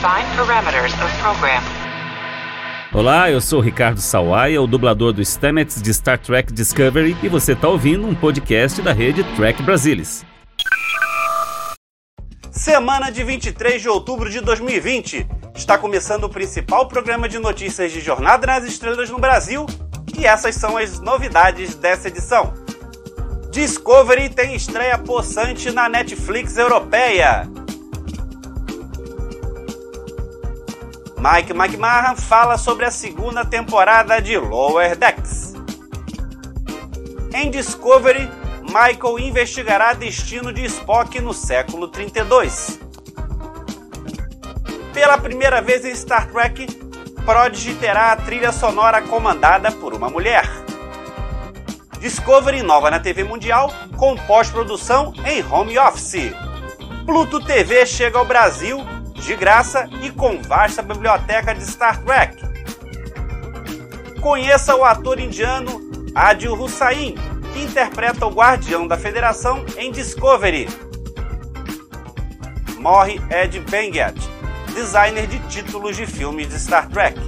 Define parameters of program. Olá, eu sou Ricardo Sawaia, o dublador do Stamets de Star Trek Discovery, e você está ouvindo um podcast da rede Trek Brasilis. Semana de 23 de outubro de 2020. Está começando o principal programa de notícias de Jornada nas Estrelas no Brasil, e essas são as novidades dessa edição. Discovery tem estreia possante na Netflix europeia. Mike McMahon fala sobre a segunda temporada de Lower Decks. Em Discovery, Michael investigará destino de Spock no século 32. Pela primeira vez em Star Trek, Prodigy terá a trilha sonora comandada por uma mulher. Discovery nova na TV Mundial com pós-produção em home office. Pluto TV chega ao Brasil de graça e com vasta biblioteca de Star Trek. Conheça o ator indiano Adil Hussain, que interpreta o Guardião da Federação em Discovery. Morre Ed Benguet, designer de títulos de filmes de Star Trek.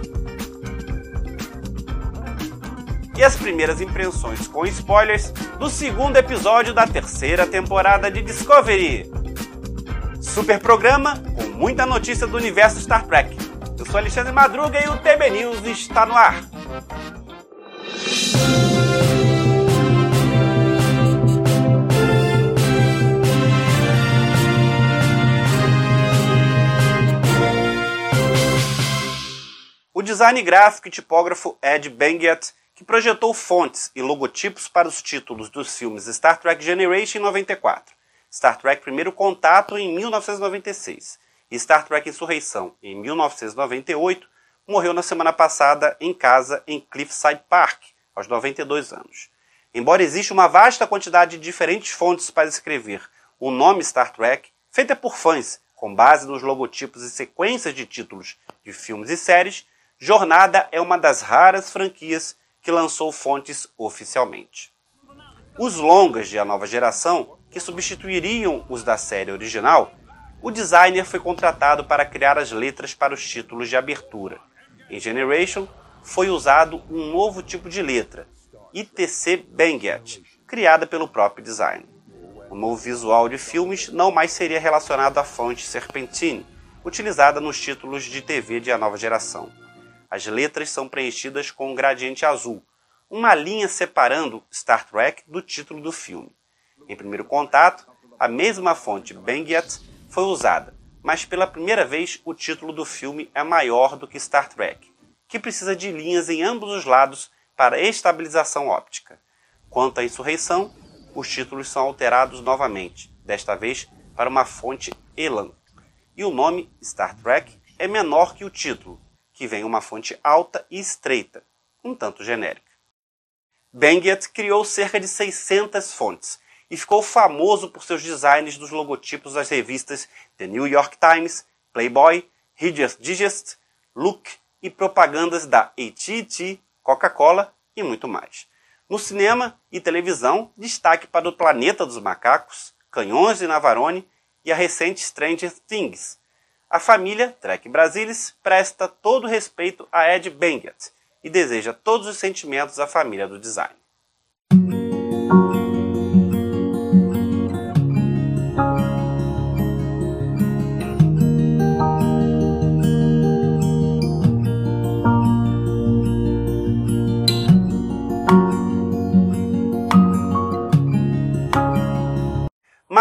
E as primeiras impressões com spoilers do segundo episódio da terceira temporada de Discovery. Super programa com muita notícia do universo Star Trek. Eu sou Alexandre Madruga e o TB News está no ar. O design gráfico e tipógrafo Ed Benguet, que projetou fontes e logotipos para os títulos dos filmes Star Trek Generation em 94, Star Trek Primeiro Contato em 1996 e Star Trek Insurreição em 1998, morreu na semana passada em casa em Cliffside Park, aos 92 anos. Embora exista uma vasta quantidade de diferentes fontes para escrever o nome Star Trek, feita por fãs com base nos logotipos e sequências de títulos de filmes e séries, Jornada é uma das raras franquias que lançou fontes oficialmente. Os longas de A Nova Geração, que substituiriam os da série original, o designer foi contratado para criar as letras para os títulos de abertura. Em Generation, foi usado um novo tipo de letra, ITC Benguet, criada pelo próprio designer. O novo visual de filmes não mais seria relacionado à fonte Serpentine, utilizada nos títulos de TV de A Nova Geração. As letras são preenchidas com um gradiente azul, uma linha separando Star Trek do título do filme. Em primeiro contato, a mesma fonte Benguet foi usada, mas pela primeira vez o título do filme é maior do que Star Trek, que precisa de linhas em ambos os lados para estabilização óptica. Quanto à insurreição, os títulos são alterados novamente, desta vez para uma fonte Elan. E o nome Star Trek é menor que o título, que vem uma fonte alta e estreita, um tanto genérica. Benguet criou cerca de 600 fontes e ficou famoso por seus designs dos logotipos das revistas The New York Times, Playboy, Reader's Digest, Look e propagandas da AT&T, Coca-Cola e muito mais. No cinema e televisão, destaque para o Planeta dos Macacos, Canhões de Navarone e a recente Stranger Things, a família Trek Brasilis presta todo respeito a Ed Benguet e deseja todos os sentimentos à família do design.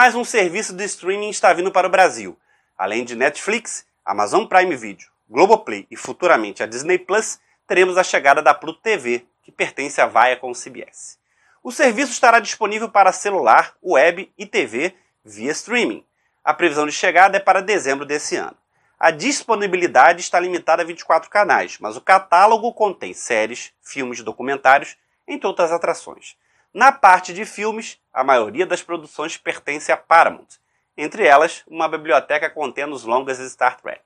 Mais um serviço de streaming está vindo para o Brasil. Além de Netflix, Amazon Prime Video, Globoplay e futuramente a Disney Plus, teremos a chegada da Pluto TV, que pertence à Viacom CBS. O serviço estará disponível para celular, web e TV via streaming. A previsão de chegada é para dezembro desse ano. A disponibilidade está limitada a 24 canais, mas o catálogo contém séries, filmes, documentários, entre outras atrações. Na parte de filmes, a maioria das produções pertence à Paramount, entre elas uma biblioteca contendo os longas de Star Trek.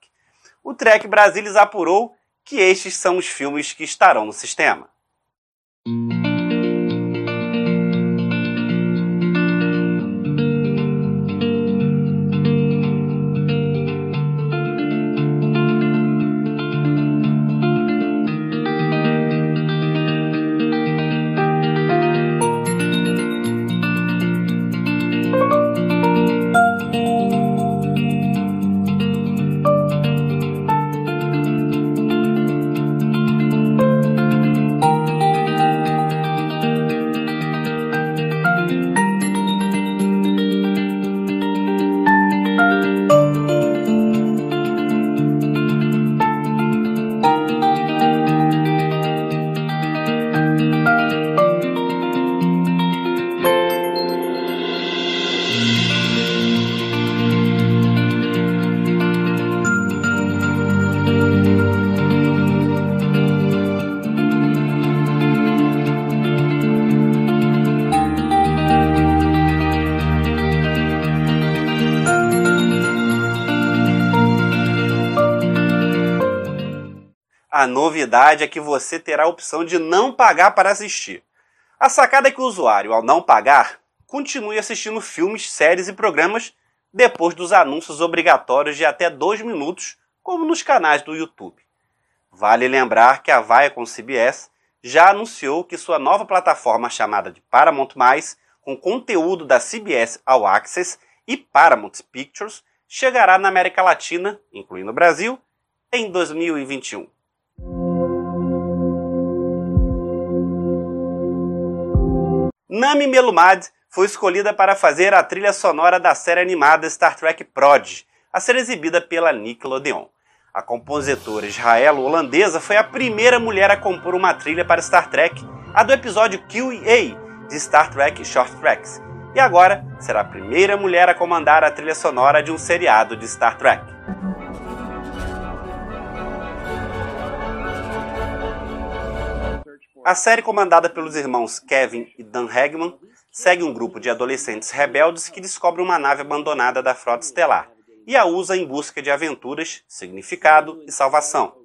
O Trek Brasilis apurou que estes são os filmes que estarão no sistema. Novidade é que você terá a opção de não pagar para assistir. A sacada é que o usuário, ao não pagar, continue assistindo filmes, séries e programas depois dos anúncios obrigatórios de até dois minutos, como nos canais do YouTube. Vale lembrar que a Viacom CBS já anunciou que sua nova plataforma chamada de Paramount+, com conteúdo da CBS All Access e Paramount Pictures, chegará na América Latina, incluindo o Brasil, em 2021. Nami Melumad foi escolhida para fazer a trilha sonora da série animada Star Trek Prod, a ser exibida pela Nickelodeon. A compositora israelo-holandesa foi a primeira mulher a compor uma trilha para Star Trek, a do episódio Q&A de Star Trek Short Tracks, e agora será a primeira mulher a comandar a trilha sonora de um seriado de Star Trek. A série, comandada pelos irmãos Kevin e Dan Hagman, segue um grupo de adolescentes rebeldes que descobre uma nave abandonada da frota estelar e a usa em busca de aventuras, significado e salvação.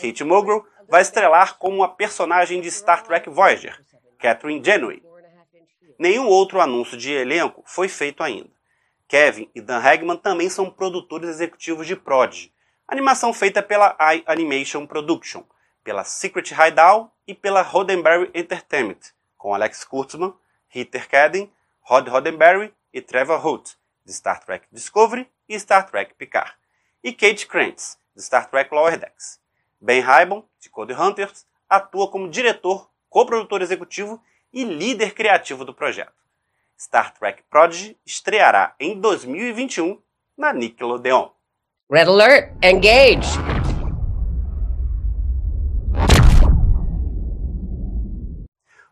Kate Mulgrew vai estrelar como a personagem de Star Trek Voyager, Catherine Janeway. Nenhum outro anúncio de elenco foi feito ainda. Kevin e Dan Hagman também são produtores executivos de Prodigy, animação feita pela iAnimation Production, pela Secret Hideout e pela Roddenberry Entertainment, com Alex Kurtzman, Heather Cadden, Rod Roddenberry e Trevor Holt, de Star Trek Discovery e Star Trek Picard, e Kate Krantz, de Star Trek Lower Decks. Ben Hybon, de Code Hunters, atua como diretor, coprodutor executivo e líder criativo do projeto. Star Trek Prodigy estreará em 2021 na Nickelodeon. Red Alert, engage!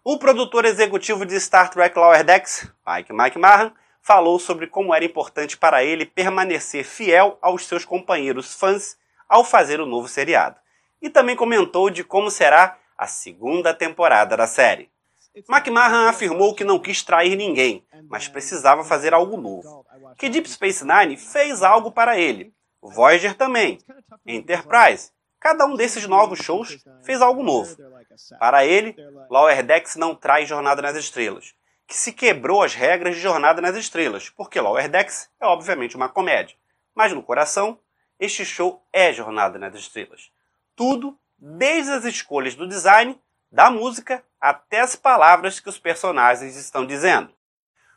O produtor executivo de Star Trek Lower Decks, Mike McMahon, falou sobre como era importante para ele permanecer fiel aos seus companheiros fãs ao fazer o novo seriado. E também comentou de como será a segunda temporada da série. McMahon afirmou que não quis trair ninguém, mas precisava fazer algo novo. Que Deep Space Nine fez algo para ele. Voyager também. Enterprise. Cada um desses novos shows fez algo novo. Para ele, Lower Decks não traz Jornada nas Estrelas, que se quebrou as regras de Jornada nas Estrelas, porque Lower Decks é obviamente uma comédia. Mas no coração, este show é Jornada nas Estrelas. Tudo, desde as escolhas do design, da música, até as palavras que os personagens estão dizendo.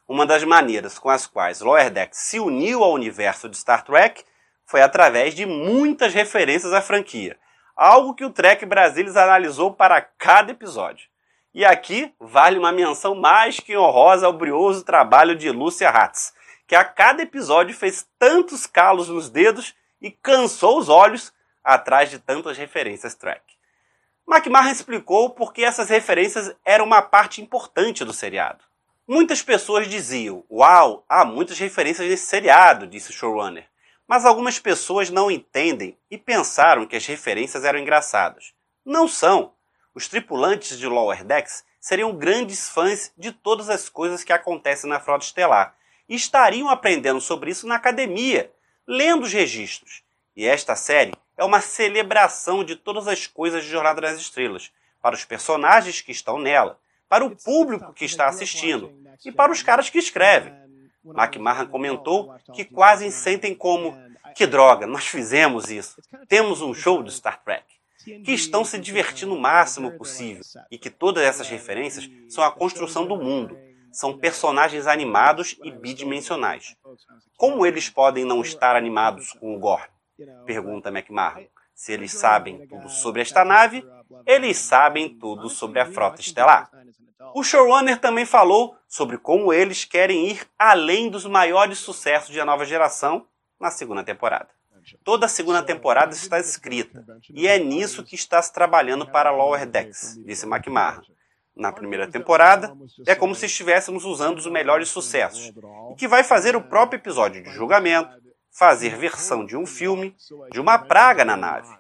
Uma das maneiras com as quais Lower Decks se uniu ao universo de Star Trek foi através de muitas referências à franquia, algo que o Trek Brasilis analisou para cada episódio. E aqui vale uma menção mais que honrosa ao brioso trabalho de Lúcia Hatz, que a cada episódio fez tantos calos nos dedos e cansou os olhos atrás de tantas referências Trek. McMahon explicou por que essas referências eram uma parte importante do seriado. Muitas pessoas diziam: Uau, há muitas referências nesse seriado, disse o showrunner. Mas algumas pessoas não entendem e pensaram que as referências eram engraçadas. Não são. Os tripulantes de Lower Decks seriam grandes fãs de todas as coisas que acontecem na Frota Estelar e estariam aprendendo sobre isso na academia, lendo os registros. E esta série é uma celebração de todas as coisas de Jornada das Estrelas, para os personagens que estão nela, para o público que está assistindo e para os caras que escrevem. McMahon comentou que quase sentem como: que droga, nós fizemos isso. Temos um show do Star Trek. Que estão se divertindo o máximo possível e que todas essas referências são a construção do mundo. São personagens animados e bidimensionais. Como eles podem não estar animados com o Gore? Pergunta McMahon. Se eles sabem tudo sobre esta nave, eles sabem tudo sobre a frota estelar. O showrunner também falou sobre como eles querem ir além dos maiores sucessos de A Nova Geração na segunda temporada. Toda a segunda temporada está escrita, e é nisso que está se trabalhando para Lower Decks, disse McMahon. Na primeira temporada, é como se estivéssemos usando os melhores sucessos, e que vai fazer o próprio episódio de julgamento, fazer versão de um filme, de uma praga na nave.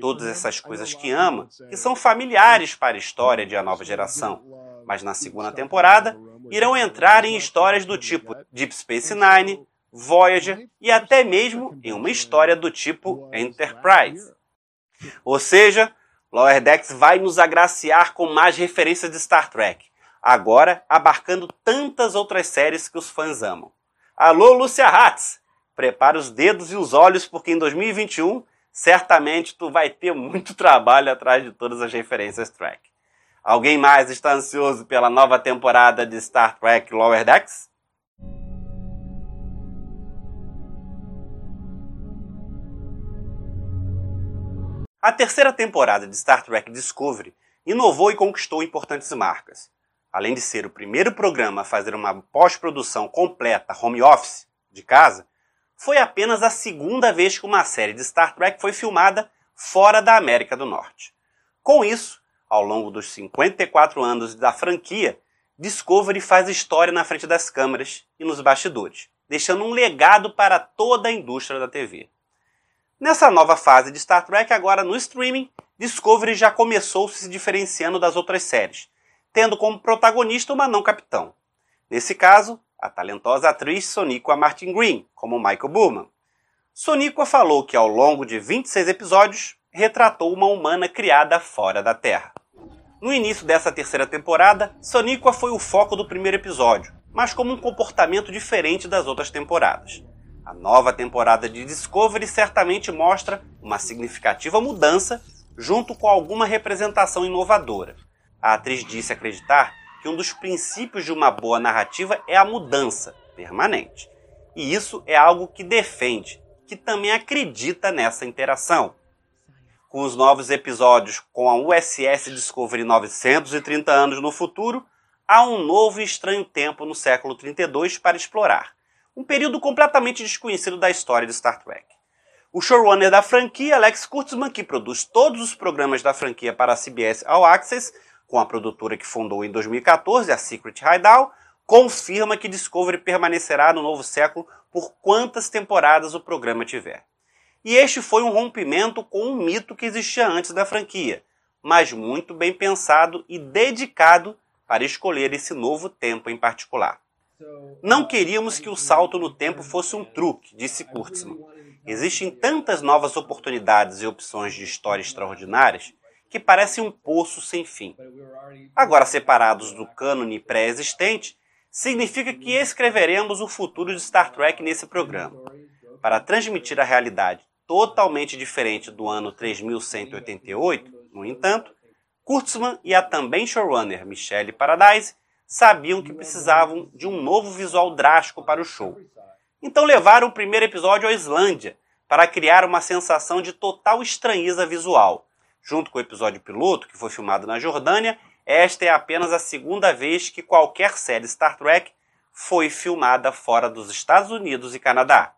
Todas essas coisas que ama, que são familiares para a história de A Nova Geração, mas na segunda temporada irão entrar em histórias do tipo Deep Space Nine, Voyager e até mesmo em uma história do tipo Enterprise. Ou seja, Lower Decks vai nos agraciar com mais referências de Star Trek, agora abarcando tantas outras séries que os fãs amam. Alô, Lúcia Hatz! Prepara os dedos e os olhos, porque em 2021 certamente tu vai ter muito trabalho atrás de todas as referências Trek. Alguém mais está ansioso pela nova temporada de Star Trek Lower Decks? A terceira temporada de Star Trek Discovery inovou e conquistou importantes marcas. Além de ser o primeiro programa a fazer uma pós-produção completa home office de casa, foi apenas a segunda vez que uma série de Star Trek foi filmada fora da América do Norte. Com isso, ao longo dos 54 anos da franquia, Discovery faz história na frente das câmeras e nos bastidores, deixando um legado para toda a indústria da TV. Nessa nova fase de Star Trek, agora no streaming, Discovery já começou se diferenciando das outras séries, tendo como protagonista uma não-capitão. Nesse caso, a talentosa atriz Soniqua Martin Green, como Michael Bowman. Soniqua falou que ao longo de 26 episódios, retratou uma humana criada fora da Terra. No início dessa terceira temporada, Soniqua foi o foco do primeiro episódio, mas como um comportamento diferente das outras temporadas. A nova temporada de Discovery certamente mostra uma significativa mudança junto com alguma representação inovadora. A atriz disse acreditar que um dos princípios de uma boa narrativa é a mudança permanente. E isso é algo que defende, que também acredita nessa interação. Com os novos episódios com a USS Discovery 930 anos no futuro, há um novo e estranho tempo no século 32 para explorar um período completamente desconhecido da história de Star Trek. O showrunner da franquia, Alex Kurtzman, que produz todos os programas da franquia para a CBS All Access, com a produtora que fundou em 2014, a Secret Hideout, confirma que Discovery permanecerá no novo século por quantas temporadas o programa tiver. E este foi um rompimento com um mito que existia antes da franquia, mas muito bem pensado e dedicado para escolher esse novo tempo em particular. Não queríamos que o salto no tempo fosse um truque, disse Kurtzman. Existem tantas novas oportunidades e opções de histórias extraordinárias que parecem um poço sem fim. Agora separados do cânone pré-existente, significa que escreveremos o futuro de Star Trek nesse programa. Para transmitir a realidade totalmente diferente do ano 3188, no entanto, Kurtzman e a também showrunner Michelle Paradise sabiam que precisavam de um novo visual drástico para o show. Então levaram o primeiro episódio à Islândia para criar uma sensação de total estranheza visual. Junto com o episódio piloto, que foi filmado na Jordânia, esta é apenas a segunda vez que qualquer série Star Trek foi filmada fora dos Estados Unidos e Canadá.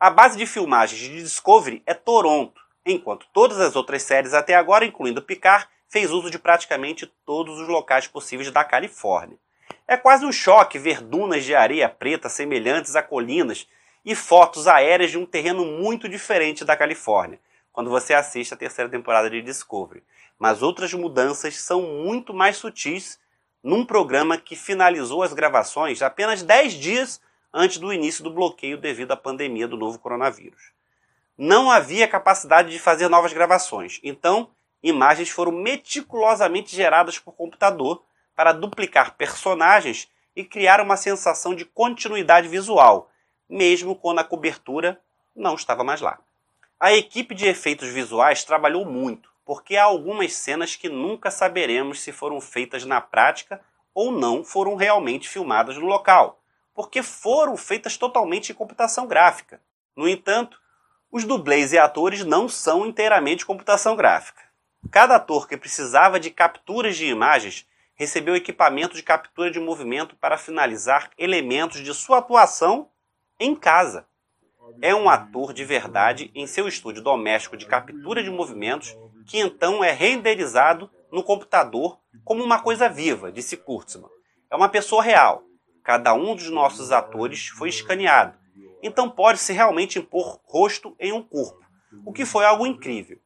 A base de filmagens de Discovery é Toronto, enquanto todas as outras séries até agora, incluindo Picard, fez uso de praticamente todos os locais possíveis da Califórnia. É quase um choque ver dunas de areia preta semelhantes a colinas e fotos aéreas de um terreno muito diferente da Califórnia, quando você assiste a terceira temporada de Discovery. Mas outras mudanças são muito mais sutis num programa que finalizou as gravações apenas 10 dias antes do início do bloqueio devido à pandemia do novo coronavírus. Não havia capacidade de fazer novas gravações, então imagens foram meticulosamente geradas por computador para duplicar personagens e criar uma sensação de continuidade visual, mesmo quando a cobertura não estava mais lá. A equipe de efeitos visuais trabalhou muito, porque há algumas cenas que nunca saberemos se foram feitas na prática ou não foram realmente filmadas no local, porque foram feitas totalmente em computação gráfica. No entanto, os dublês e atores não são inteiramente computação gráfica. Cada ator que precisava de capturas de imagens recebeu equipamento de captura de movimento para finalizar elementos de sua atuação em casa. É um ator de verdade em seu estúdio doméstico de captura de movimentos que então é renderizado no computador como uma coisa viva, disse Kurtzman. É uma pessoa real. Cada um dos nossos atores foi escaneado. Então pode-se realmente impor rosto em um corpo, o que foi algo incrível.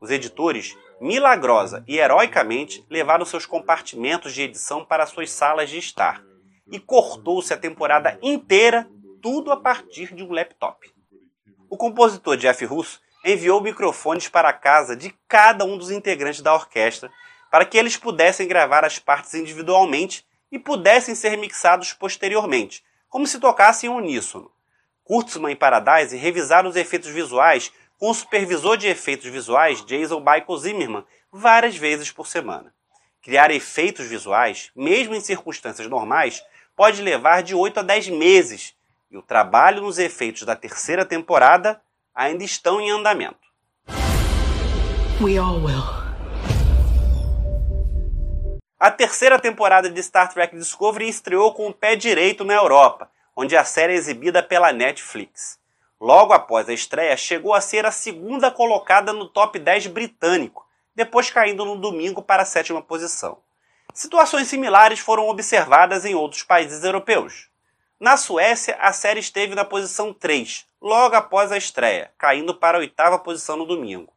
Os editores milagrosa e heroicamente levaram seus compartimentos de edição para suas salas de estar. E cortou-se a temporada inteira, tudo a partir de um laptop. O compositor Jeff Russo enviou microfones para a casa de cada um dos integrantes da orquestra para que eles pudessem gravar as partes individualmente e pudessem ser mixados posteriormente, como se tocassem uníssono. Kurtzman e Paradise revisaram os efeitos visuais com o supervisor de efeitos visuais Jason Michael Zimmerman várias vezes por semana. Criar efeitos visuais, mesmo em circunstâncias normais, pode levar de 8 a 10 meses, e o trabalho nos efeitos da terceira temporada ainda estão em andamento. We all will. A terceira temporada de Star Trek Discovery estreou com o pé direito na Europa, onde a série é exibida pela Netflix. Logo após a estreia, chegou a ser a segunda colocada no top 10 britânico, depois caindo no domingo para a sétima posição. Situações similares foram observadas em outros países europeus. Na Suécia, a série esteve na posição 3, logo após a estreia, caindo para a oitava posição no domingo.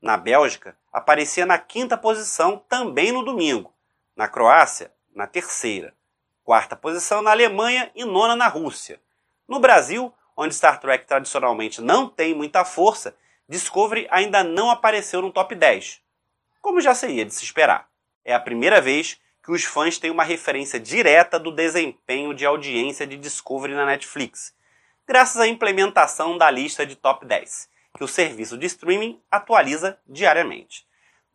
Na Bélgica, aparecia na quinta posição também no domingo. Na Croácia, na terceira. Quarta posição na Alemanha e nona na Rússia. No Brasil, onde Star Trek tradicionalmente não tem muita força, Discovery ainda não apareceu no top 10, como já seria de se esperar. É a primeira vez que os fãs têm uma referência direta do desempenho de audiência de Discovery na Netflix, graças à implementação da lista de top 10, que o serviço de streaming atualiza diariamente.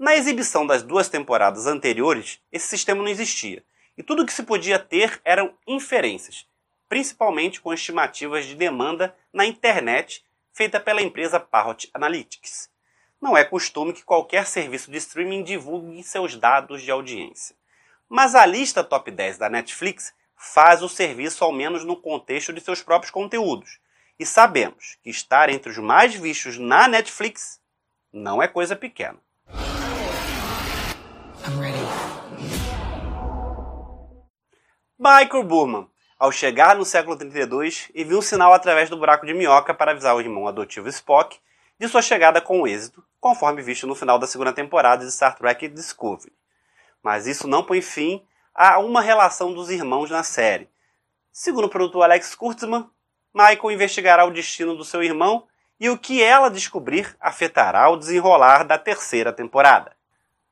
Na exibição das duas temporadas anteriores, esse sistema não existia, e tudo que se podia ter eram inferências, principalmente com estimativas de demanda na internet feita pela empresa Parrot Analytics. Não é costume que qualquer serviço de streaming divulgue seus dados de audiência. Mas a lista top 10 da Netflix faz o serviço ao menos no contexto de seus próprios conteúdos. E sabemos que estar entre os mais vistos na Netflix não é coisa pequena. Michael Burman, ao chegar no século 32, viu um sinal através do buraco de minhoca para avisar o irmão adotivo Spock de sua chegada com êxito, conforme visto no final da segunda temporada de Star Trek Discovery mas isso não põe fim a uma relação dos irmãos na série. Segundo o produtor Alex Kurtzman, Michael investigará o destino do seu irmão e o que ela descobrir afetará o desenrolar da terceira temporada.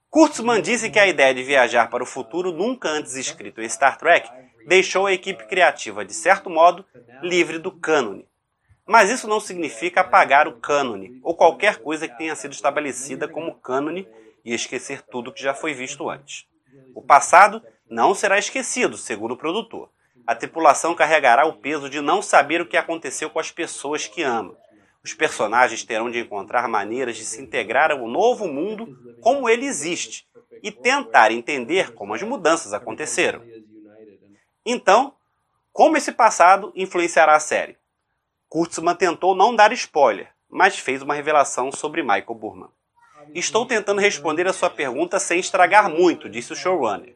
Kurtzman disse que a ideia de viajar para o futuro, nunca antes escrito em Star Trek, deixou a equipe criativa, de certo modo, livre do cânone. Mas isso não significa apagar o cânone, ou qualquer coisa que tenha sido estabelecida como cânone e esquecer tudo que já foi visto antes. O passado não será esquecido, segundo o produtor. A tripulação carregará o peso de não saber o que aconteceu com as pessoas que ama. Os personagens terão de encontrar maneiras de se integrar ao novo mundo como ele existe e tentar entender como as mudanças aconteceram. Então, como esse passado influenciará a série? Kurtzman tentou não dar spoiler, mas fez uma revelação sobre Michael Burman. Estou tentando responder a sua pergunta sem estragar muito, disse o showrunner.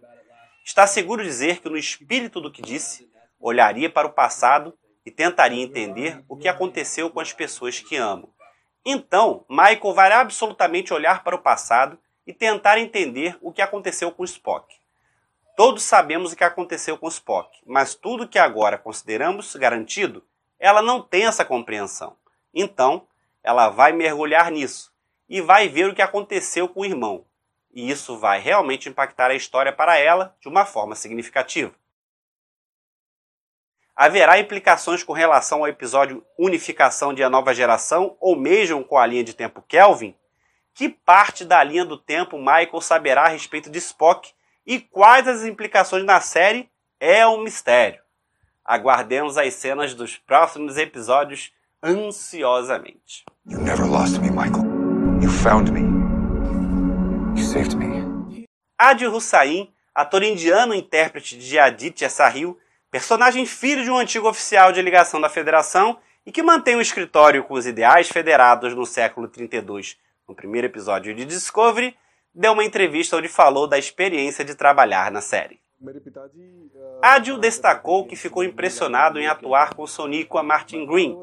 Está seguro dizer que, no espírito do que disse, olharia para o passado e tentaria entender o que aconteceu com as pessoas que amo. Então, Michael vai absolutamente olhar para o passado e tentar entender o que aconteceu com Spock. Todos sabemos o que aconteceu com Spock, mas tudo que agora consideramos garantido, ela não tem essa compreensão. Então, ela vai mergulhar nisso e vai ver o que aconteceu com o irmão. E isso vai realmente impactar a história para ela de uma forma significativa. Haverá implicações com relação ao episódio Unificação de A Nova Geração ou mesmo com a linha de tempo Kelvin? Que parte da linha do tempo Michael saberá a respeito de Spock e quais as implicações na série é um mistério. Aguardemos as cenas dos próximos episódios ansiosamente. You never lost me, Michael. You found me. You saved me. Adi Hussain, ator indiano intérprete de Aditya Sahil, personagem filho de um antigo oficial de ligação da Federação e que mantém um escritório com os ideais federados no século 32, no primeiro episódio de Discovery, deu uma entrevista onde falou da experiência de trabalhar na série. Adil destacou que ficou impressionado em atuar com Sonica Martin Green,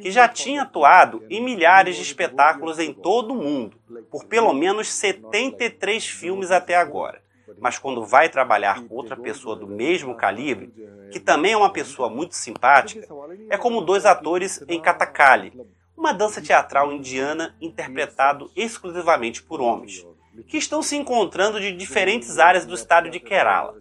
que já tinha atuado em milhares de espetáculos em todo o mundo, por pelo menos 73 filmes até agora. Mas quando vai trabalhar com outra pessoa do mesmo calibre, que também é uma pessoa muito simpática, é como dois atores em Katakali, uma dança teatral indiana interpretado exclusivamente por homens, que estão se encontrando de diferentes áreas do estado de Kerala.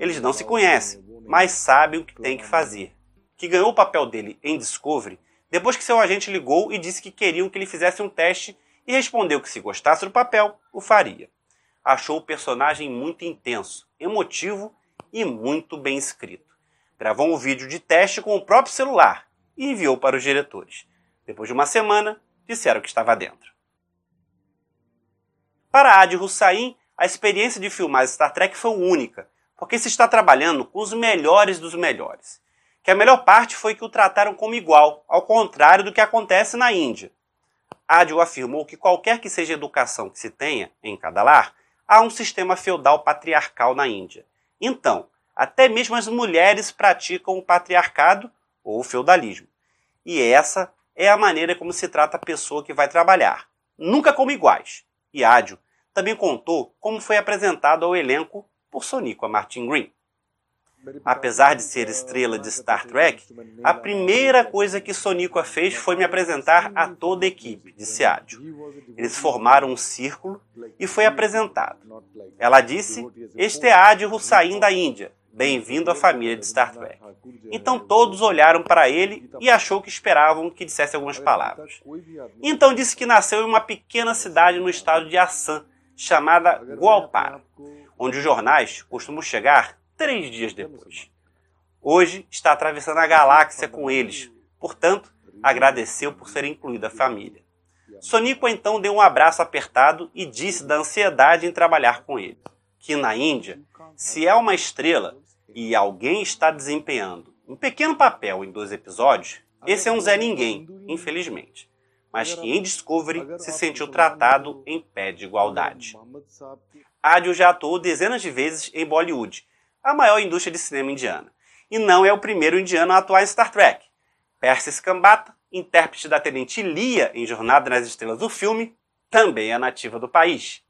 Eles não se conhecem, mas sabem o que têm que fazer. Que ganhou o papel dele em Discovery depois que seu agente ligou e disse que queriam que ele fizesse um teste e respondeu que se gostasse do papel, o faria. Achou o personagem muito intenso, emotivo e muito bem escrito. Gravou um vídeo de teste com o próprio celular e enviou para os diretores. Depois de uma semana, disseram que estava dentro. Para Adi Hussain, a experiência de filmar Star Trek foi única, porque se está trabalhando com os melhores dos melhores. Que a melhor parte foi que o trataram como igual, ao contrário do que acontece na Índia. Adil afirmou que qualquer que seja a educação que se tenha em cada lar, há um sistema feudal patriarcal na Índia. Então, até mesmo as mulheres praticam o patriarcado ou o feudalismo. E essa é a maneira como se trata a pessoa que vai trabalhar, nunca como iguais. E Adil também contou como foi apresentado ao elenco por Sonica Martin Green. Apesar de ser estrela de Star Trek, a primeira coisa que Sonica fez foi me apresentar a toda a equipe, disse Adil. Eles formaram um círculo e foi apresentado. Ela disse: Este é Adil Hussain da Índia. Bem-vindo à família de Star Trek. Então todos olharam para ele e achou que esperavam que dissesse algumas palavras. Então disse que nasceu em uma pequena cidade no estado de Assam, chamada Goalpara, onde os jornais costumam chegar três dias depois. Hoje está atravessando a galáxia com eles, portanto, agradeceu por ser incluída a família. Sonico então deu um abraço apertado e disse da ansiedade em trabalhar com ele. Que na Índia, se é uma estrela e alguém está desempenhando um pequeno papel em dois episódios, esse é um Zé Ninguém, infelizmente. Mas que em Discovery se sentiu tratado em pé de igualdade. Adil já atuou dezenas de vezes em Bollywood a maior indústria de cinema indiana. E não é o primeiro indiano a atuar em Star Trek. Percy Skambata, intérprete da Tenente Lia em Jornada nas Estrelas do filme, também é nativa do país.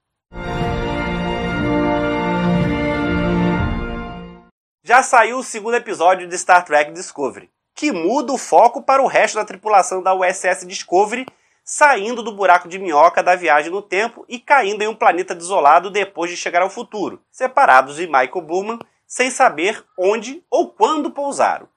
Já saiu o segundo episódio de Star Trek Discovery, que muda o foco para o resto da tripulação da USS Discovery, saindo do buraco de minhoca da viagem no tempo e caindo em um planeta desolado depois de chegar ao futuro, separados de Michael Bowman sem saber onde ou quando pousaram.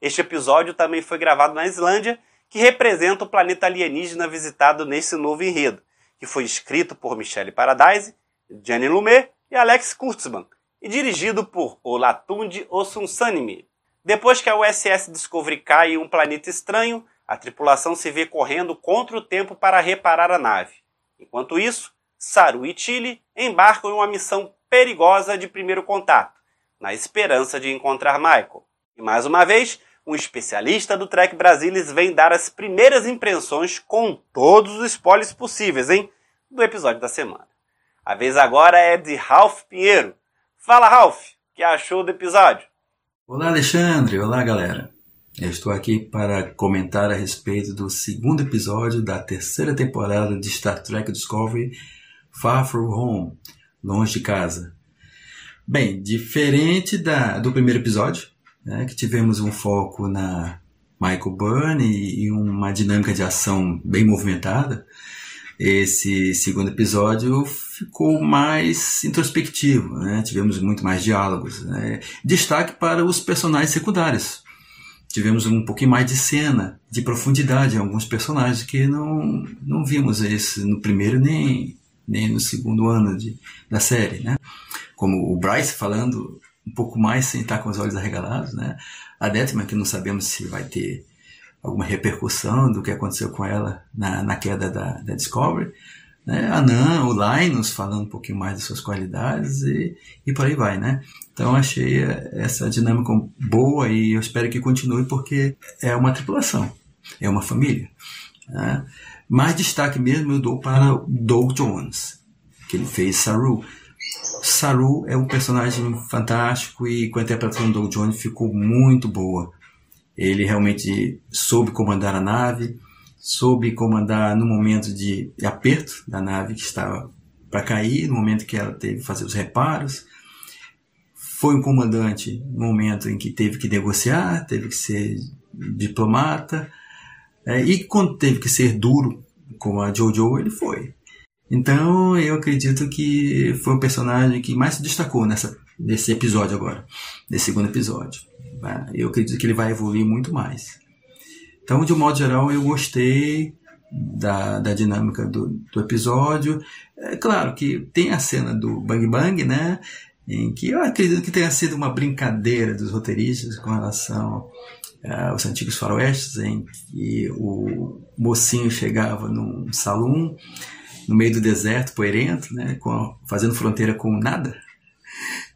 Este episódio também foi gravado na Islândia, que representa o planeta alienígena visitado nesse novo enredo, que foi escrito por Michelle Paradise, Jenny Lumet e Alex Kurtzman, e dirigido por Olatunde Osunsanimi. Depois que a USS Discovery cai em um planeta estranho, a tripulação se vê correndo contra o tempo para reparar a nave. Enquanto isso, Saru e Chile embarcam em uma missão perigosa de primeiro contato, na esperança de encontrar Michael. E mais uma vez, um especialista do Trek Brasilis vem dar as primeiras impressões com todos os spoilers possíveis, hein? Do episódio da semana. A vez agora é de Ralph Pinheiro. Fala, Ralph, o que achou do episódio? Olá, Alexandre. Olá, galera. Eu estou aqui para comentar a respeito do segundo episódio da terceira temporada de Star Trek Discovery, Far From Home, Longe de Casa. Bem, diferente da, do primeiro episódio, né, que tivemos um foco na Michael Byrne e, e uma dinâmica de ação bem movimentada, esse segundo episódio ficou mais introspectivo, né? tivemos muito mais diálogos. Né? Destaque para os personagens secundários. Tivemos um pouquinho mais de cena, de profundidade em alguns personagens que não, não vimos esse no primeiro nem, nem no segundo ano de, da série. Né? Como o Bryce falando um pouco mais sem estar com os olhos arregalados, né? A Detman, que não sabemos se vai ter alguma repercussão do que aconteceu com ela na, na queda da, da Discovery. Né? A Nan, o Linus falando um pouquinho mais das suas qualidades e, e por aí vai, né? Então achei essa dinâmica boa e eu espero que continue porque é uma tripulação, é uma família. Né? Mais destaque mesmo eu dou para o Doug Jones, que ele fez Saru. Saru é um personagem fantástico e com a interpretação do Jones ficou muito boa. Ele realmente soube comandar a nave, soube comandar no momento de aperto da nave que estava para cair, no momento que ela teve que fazer os reparos. Foi um comandante no momento em que teve que negociar, teve que ser diplomata, É, e quando teve que ser duro com a Jojo, ele foi. Então eu acredito que foi o personagem que mais se destacou nessa, nesse episódio agora, nesse segundo episódio. Né? Eu acredito que ele vai evoluir muito mais. Então, de um modo geral, eu gostei da, da dinâmica do, do episódio. É claro que tem a cena do Bang Bang, né? Em que eu acredito que tenha sido uma brincadeira dos roteiristas com relação uh, aos antigos faroestes, em que o mocinho chegava num salão no meio do deserto, poeirento, né? Com, fazendo fronteira com nada.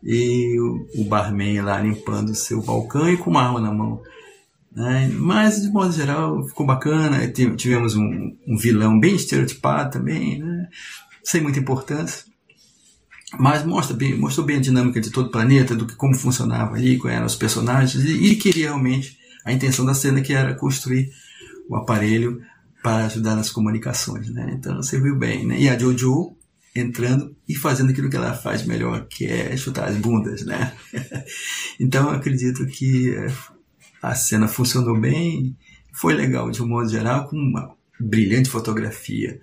E o, o barman lá limpando o seu balcão e com uma arma na mão. Né? Mas, de modo geral, ficou bacana. Tivemos um, um vilão bem estereotipado também, né? sem muita importância. Mas mostra bem, mostrou bem a dinâmica de todo o planeta, do que como funcionava ali, quais eram os personagens, e, e queria realmente a intenção da cena que era construir o aparelho para ajudar nas comunicações, né? Então serviu bem, né? E a Jojo entrando e fazendo aquilo que ela faz melhor, que é chutar as bundas, né? então acredito que é, a cena funcionou bem, foi legal de um modo geral, com uma brilhante fotografia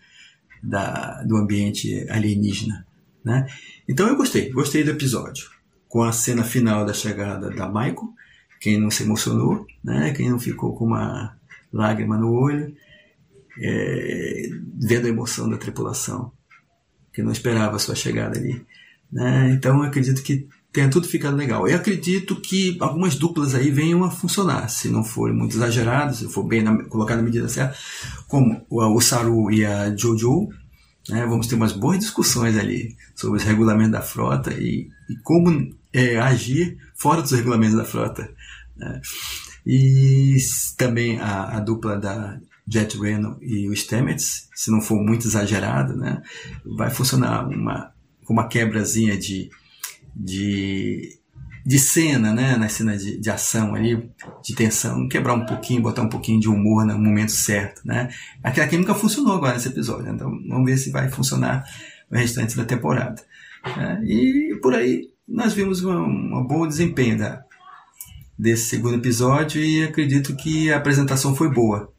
da, do ambiente alienígena. Né? Então eu gostei, gostei do episódio. Com a cena final da chegada da Michael, quem não se emocionou, né? quem não ficou com uma lágrima no olho, é, vendo a emoção da tripulação, que não esperava a sua chegada ali. Né? Então eu acredito que tenha tudo ficado legal. Eu acredito que algumas duplas aí venham a funcionar, se não forem muito exageradas, se for bem na, colocar na medida certa, como o, Saru e a Jojo, né, vamos ter umas boas discussões ali sobre os regulamentos da frota e, e como é, agir fora dos regulamentos da frota. Né. E também a, a, dupla da Jet Reno e o Stamets, se não for muito exagerado, né, vai funcionar uma, uma quebrazinha de de, de cena, né? Na cena de, de ação ali, de tensão, quebrar um pouquinho, botar um pouquinho de humor no momento certo, né? Aquela química funcionou agora nesse episódio, né? então vamos ver se vai funcionar o restante da temporada. Né? E por aí nós vimos um bom desempenho da, desse segundo episódio e acredito que a apresentação foi boa.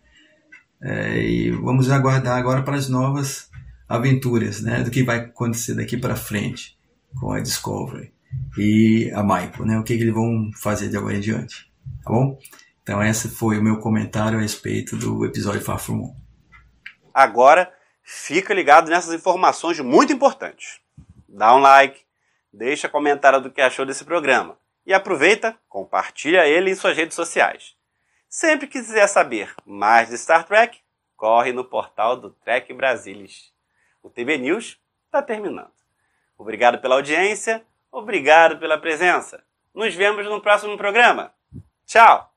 É, e vamos aguardar agora para as novas aventuras, né? Do que vai acontecer daqui para frente com a Discovery e a Michael, né? O que, que eles vão fazer de agora em diante, tá bom? Então esse foi o meu comentário a respeito do episódio Far From Home. Agora, fica ligado nessas informações muito importantes. Dá um like, deixa comentário do que achou desse programa e aproveita, compartilha ele em suas redes sociais. Sempre que quiser saber mais de Star Trek, corre no portal do Trek Brasilis. O TB News está terminando. Obrigado pela audiência, obrigado pela presença. Nos vemos no próximo programa. Tchau!